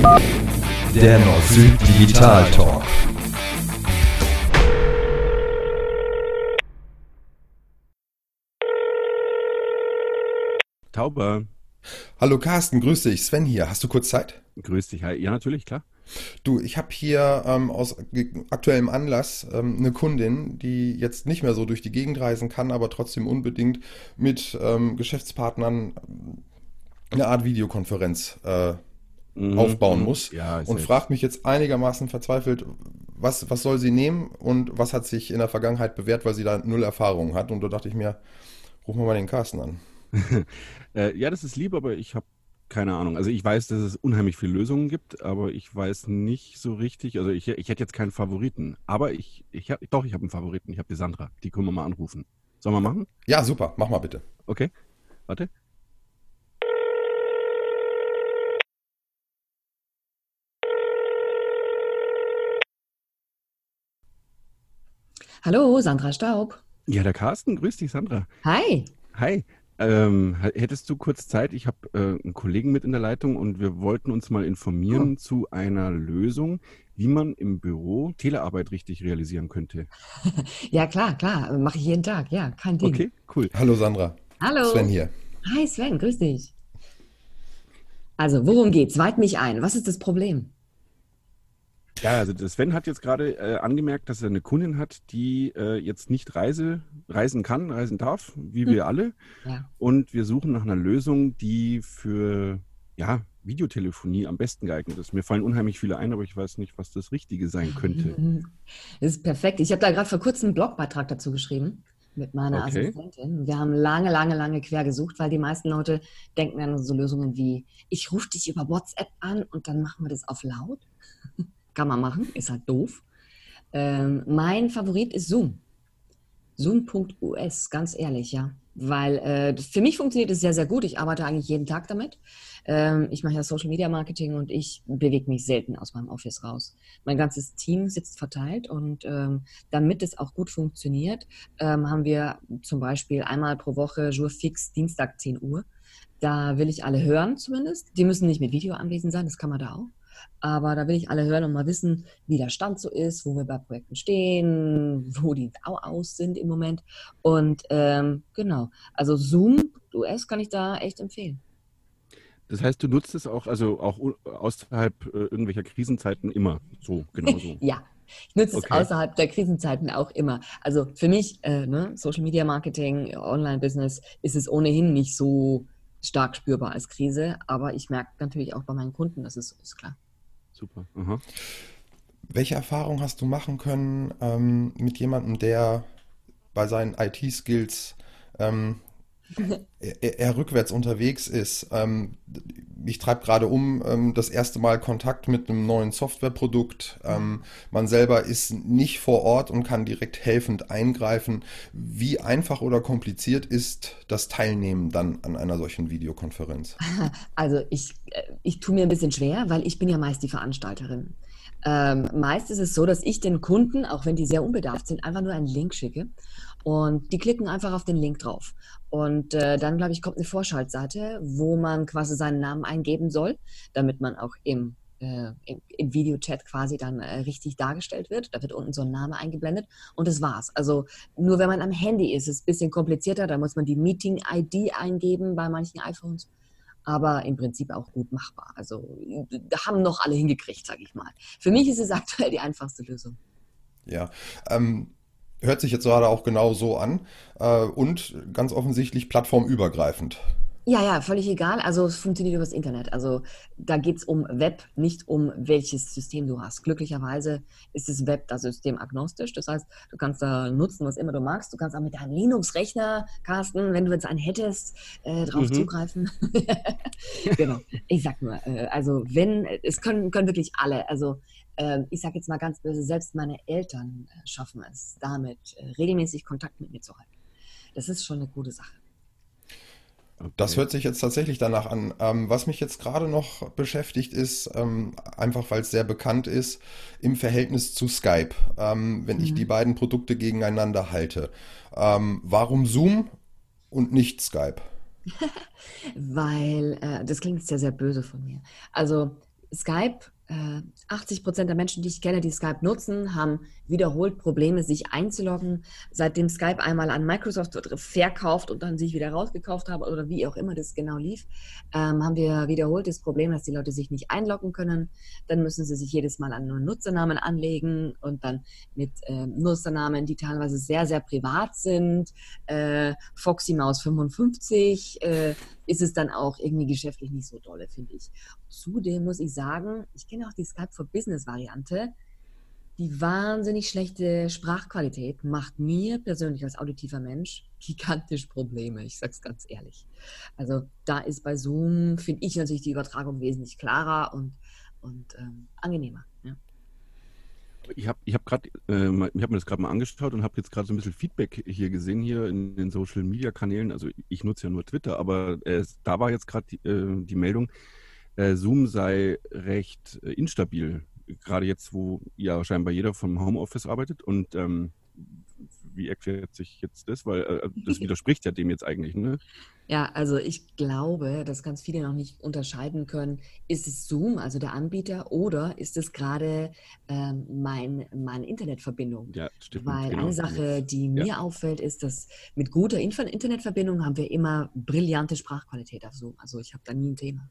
Der Nord-Süd Digital Talk. Tauber. Hallo Carsten, grüß dich. Sven hier. Hast du kurz Zeit? Grüß dich. Ja, natürlich, klar. Du, ich habe hier ähm, aus aktuellem Anlass ähm, eine Kundin, die jetzt nicht mehr so durch die Gegend reisen kann, aber trotzdem unbedingt mit ähm, Geschäftspartnern eine Art Videokonferenz äh, mhm. aufbauen muss ja, und fragt mich jetzt einigermaßen verzweifelt, was, was soll sie nehmen und was hat sich in der Vergangenheit bewährt, weil sie da null Erfahrung hat. Und da dachte ich mir, rufen wir mal den Carsten an. äh, ja, das ist lieb, aber ich habe keine Ahnung. Also ich weiß, dass es unheimlich viele Lösungen gibt, aber ich weiß nicht so richtig. Also ich, ich hätte jetzt keinen Favoriten. Aber ich, ich hab, doch, ich habe einen Favoriten. Ich habe die Sandra. Die können wir mal anrufen. Sollen wir machen? Ja, super. Mach mal bitte. Okay. Warte. Hallo, Sandra Staub. Ja, der Carsten. Grüß dich, Sandra. Hi. Hi. Ähm, hättest du kurz Zeit? Ich habe äh, einen Kollegen mit in der Leitung und wir wollten uns mal informieren oh. zu einer Lösung, wie man im Büro Telearbeit richtig realisieren könnte. ja, klar, klar. Mache ich jeden Tag. Ja, kein Ding. Okay, cool. Hallo Sandra. Hallo. Sven hier. Hi Sven, grüß dich. Also, worum geht's? Weit mich ein. Was ist das Problem? Ja, also Sven hat jetzt gerade äh, angemerkt, dass er eine Kundin hat, die äh, jetzt nicht reise, reisen kann, reisen darf, wie wir hm. alle. Ja. Und wir suchen nach einer Lösung, die für ja, Videotelefonie am besten geeignet ist. Mir fallen unheimlich viele ein, aber ich weiß nicht, was das Richtige sein könnte. Das ist perfekt. Ich habe da gerade vor kurzem einen Blogbeitrag dazu geschrieben mit meiner okay. Assistentin. Wir haben lange, lange, lange quer gesucht, weil die meisten Leute denken an so Lösungen wie, ich rufe dich über WhatsApp an und dann machen wir das auf laut. Kann man machen, ist halt doof. Ähm, mein Favorit ist Zoom. Zoom.us, ganz ehrlich, ja. Weil äh, für mich funktioniert es sehr, sehr gut. Ich arbeite eigentlich jeden Tag damit. Ähm, ich mache ja Social Media Marketing und ich bewege mich selten aus meinem Office raus. Mein ganzes Team sitzt verteilt und ähm, damit es auch gut funktioniert, ähm, haben wir zum Beispiel einmal pro Woche Jour fix, Dienstag 10 Uhr. Da will ich alle hören zumindest. Die müssen nicht mit Video anwesend sein, das kann man da auch. Aber da will ich alle hören und mal wissen, wie der Stand so ist, wo wir bei Projekten stehen, wo die aus sind im Moment. Und ähm, genau, also Zoom US kann ich da echt empfehlen. Das heißt, du nutzt es auch, also auch außerhalb äh, irgendwelcher Krisenzeiten immer so, genau so. ja, ich nutze okay. es außerhalb der Krisenzeiten auch immer. Also für mich, äh, ne, Social Media Marketing, Online-Business, ist es ohnehin nicht so stark spürbar als Krise, aber ich merke natürlich auch bei meinen Kunden, das ist, ist klar. Super. Aha. Welche Erfahrung hast du machen können ähm, mit jemandem, der bei seinen IT-Skills ähm, er, er, rückwärts unterwegs ist. Ähm, ich treibe gerade um ähm, das erste Mal Kontakt mit einem neuen Softwareprodukt. Ähm, man selber ist nicht vor Ort und kann direkt helfend eingreifen. Wie einfach oder kompliziert ist das Teilnehmen dann an einer solchen Videokonferenz? Also ich, äh, ich tue mir ein bisschen schwer, weil ich bin ja meist die Veranstalterin. Ähm, meist ist es so, dass ich den Kunden, auch wenn die sehr unbedarft sind, einfach nur einen Link schicke und die klicken einfach auf den Link drauf. Und äh, dann, glaube ich, kommt eine Vorschaltseite, wo man quasi seinen Namen eingeben soll, damit man auch im, äh, im, im Videochat quasi dann äh, richtig dargestellt wird. Da wird unten so ein Name eingeblendet und das war's. Also nur wenn man am Handy ist, ist es ein bisschen komplizierter. Da muss man die Meeting-ID eingeben bei manchen iPhones aber im Prinzip auch gut machbar. Also haben noch alle hingekriegt, sage ich mal. Für mich ist es aktuell die einfachste Lösung. Ja, ähm, hört sich jetzt gerade auch genau so an äh, und ganz offensichtlich plattformübergreifend. Ja, ja, völlig egal. Also es funktioniert über das Internet. Also da geht es um Web, nicht um welches System du hast. Glücklicherweise ist das Web da systemagnostisch. Das heißt, du kannst da nutzen, was immer du magst. Du kannst auch mit deinem Linux-Rechner, Carsten, wenn du jetzt einen hättest, äh, drauf mhm. zugreifen. genau. Ich sag nur, äh, also wenn, es können, können wirklich alle, also ich sag jetzt mal ganz böse, selbst meine Eltern äh, schaffen es damit, äh, regelmäßig Kontakt mit mir zu halten. Das ist schon eine gute Sache. Das hört sich jetzt tatsächlich danach an. Ähm, was mich jetzt gerade noch beschäftigt ist, ähm, einfach weil es sehr bekannt ist, im Verhältnis zu Skype, ähm, wenn mhm. ich die beiden Produkte gegeneinander halte. Ähm, warum Zoom und nicht Skype? weil, äh, das klingt sehr, sehr böse von mir. Also Skype 80 äh, Prozent der Menschen, die ich kenne, die Skype nutzen, haben wiederholt Probleme, sich einzuloggen. Seitdem Skype einmal an Microsoft verkauft und dann sich wieder rausgekauft haben oder wie auch immer das genau lief, ähm, haben wir wiederholt das Problem, dass die Leute sich nicht einloggen können. Dann müssen sie sich jedes Mal an neuen Nutzernamen anlegen und dann mit äh, Nutzernamen, die teilweise sehr, sehr privat sind. Äh, Foxy Maus 55 äh, ist es dann auch irgendwie geschäftlich nicht so dolle, finde ich. Zudem muss ich sagen, ich kenne auch die Skype for Business Variante. Die wahnsinnig schlechte Sprachqualität macht mir persönlich als auditiver Mensch gigantisch Probleme. Ich sage es ganz ehrlich. Also da ist bei Zoom, finde ich natürlich die Übertragung wesentlich klarer und, und ähm, angenehmer. Ja. Ich habe ich hab äh, habe mir das gerade mal angeschaut und habe jetzt gerade so ein bisschen Feedback hier gesehen, hier in den Social Media Kanälen. Also ich nutze ja nur Twitter, aber äh, da war jetzt gerade die, äh, die Meldung, äh, Zoom sei recht äh, instabil, gerade jetzt, wo ja scheinbar jeder vom Homeoffice arbeitet. Und ähm, wie erklärt sich jetzt das? Weil äh, das widerspricht ja dem jetzt eigentlich, ne? Ja, also ich glaube, dass ganz viele noch nicht unterscheiden können, ist es Zoom, also der Anbieter, oder ist es gerade ähm, mein, meine Internetverbindung? Ja, stimmt. Weil genau. eine Sache, die mir ja. auffällt, ist, dass mit guter Internetverbindung haben wir immer brillante Sprachqualität auf Zoom. Also ich habe da nie ein Thema.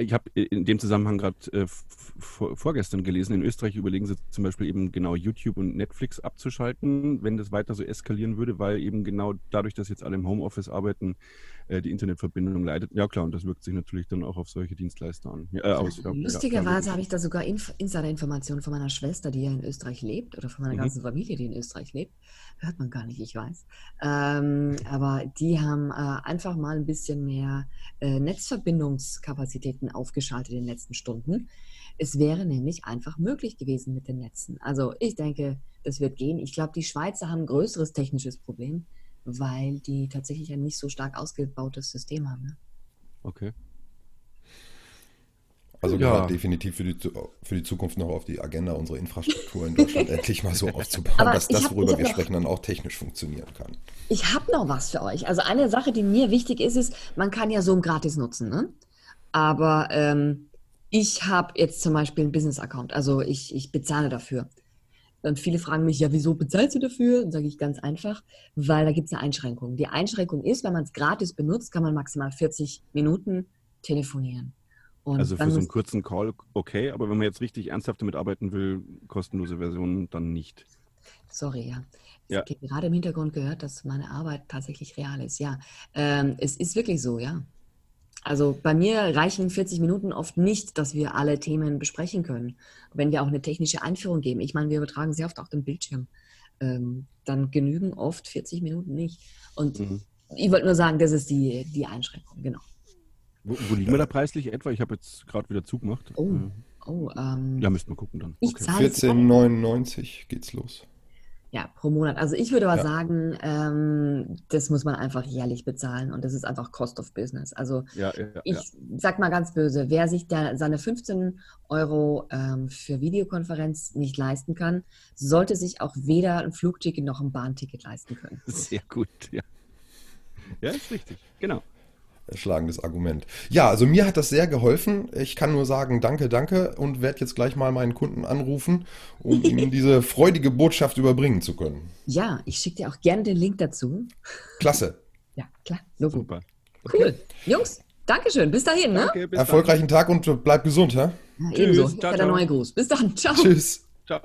Ich habe in dem Zusammenhang gerade äh, vorgestern gelesen, in Österreich überlegen sie zum Beispiel eben genau YouTube und Netflix abzuschalten, wenn das weiter so eskalieren würde, weil eben genau dadurch, dass jetzt alle im Homeoffice arbeiten, äh, die Internetverbindung leidet. Ja klar, und das wirkt sich natürlich dann auch auf solche Dienstleister an. Äh, aus, ja, Lustigerweise ja, habe ich da sogar Inf Insider-Informationen von meiner Schwester, die ja in Österreich lebt, oder von meiner mhm. ganzen Familie, die in Österreich lebt. Hört man gar nicht, ich weiß. Ähm, aber die haben äh, einfach mal ein bisschen mehr äh, Aufgeschaltet in den letzten Stunden. Es wäre nämlich einfach möglich gewesen mit den Netzen. Also ich denke, das wird gehen. Ich glaube, die Schweizer haben ein größeres technisches Problem weil die tatsächlich ein nicht so stark ausgebautes System haben. Ne? Okay. Also ja. gerade definitiv für die, für die Zukunft noch auf die Agenda, unsere Infrastruktur in Deutschland endlich mal so aufzubauen, Aber dass das, hab, worüber wir sprechen, dann auch technisch funktionieren kann. Ich habe noch was für euch. Also eine Sache, die mir wichtig ist, ist, man kann ja Zoom gratis nutzen. Ne? Aber ähm, ich habe jetzt zum Beispiel einen Business-Account. Also ich, ich bezahle dafür. Und viele fragen mich, ja, wieso bezahlst du dafür? Dann sage ich ganz einfach, weil da gibt es eine Einschränkung. Die Einschränkung ist, wenn man es gratis benutzt, kann man maximal 40 Minuten telefonieren. Und also für so einen kurzen Call okay, aber wenn man jetzt richtig ernsthaft damit arbeiten will, kostenlose Version dann nicht. Sorry, ja. Ich ja. habe gerade im Hintergrund gehört, dass meine Arbeit tatsächlich real ist. Ja, ähm, es ist wirklich so, ja. Also bei mir reichen 40 Minuten oft nicht, dass wir alle Themen besprechen können. Wenn wir auch eine technische Einführung geben, ich meine, wir übertragen sehr oft auch den Bildschirm, ähm, dann genügen oft 40 Minuten nicht. Und mhm. ich wollte nur sagen, das ist die, die Einschränkung, genau. Wo, wo liegen wir da preislich etwa? Ich habe jetzt gerade wieder zugemacht. Oh, äh, oh ähm, ja, müssten wir gucken dann. Okay. 14,99 geht's los. Ja, pro Monat. Also ich würde aber ja. sagen, ähm, das muss man einfach jährlich bezahlen und das ist einfach Cost of Business. Also ja, ja, ich sag mal ganz böse, wer sich da seine 15 Euro ähm, für Videokonferenz nicht leisten kann, sollte sich auch weder ein Flugticket noch ein Bahnticket leisten können. Sehr gut, ja. Ja, ist richtig, genau schlagendes Argument. Ja, also mir hat das sehr geholfen. Ich kann nur sagen, danke, danke und werde jetzt gleich mal meinen Kunden anrufen, um ihm diese freudige Botschaft überbringen zu können. Ja, ich schicke dir auch gerne den Link dazu. Klasse. Ja, klar. Logo. Super. Cool. Jungs, Dankeschön. Bis dahin. Ne? Danke, bis Erfolgreichen dann. Tag und bleib gesund. Hä? Ja, ebenso. Ciao, ciao. der neue Gruß. Bis dann. Ciao. Tschüss. Ciao.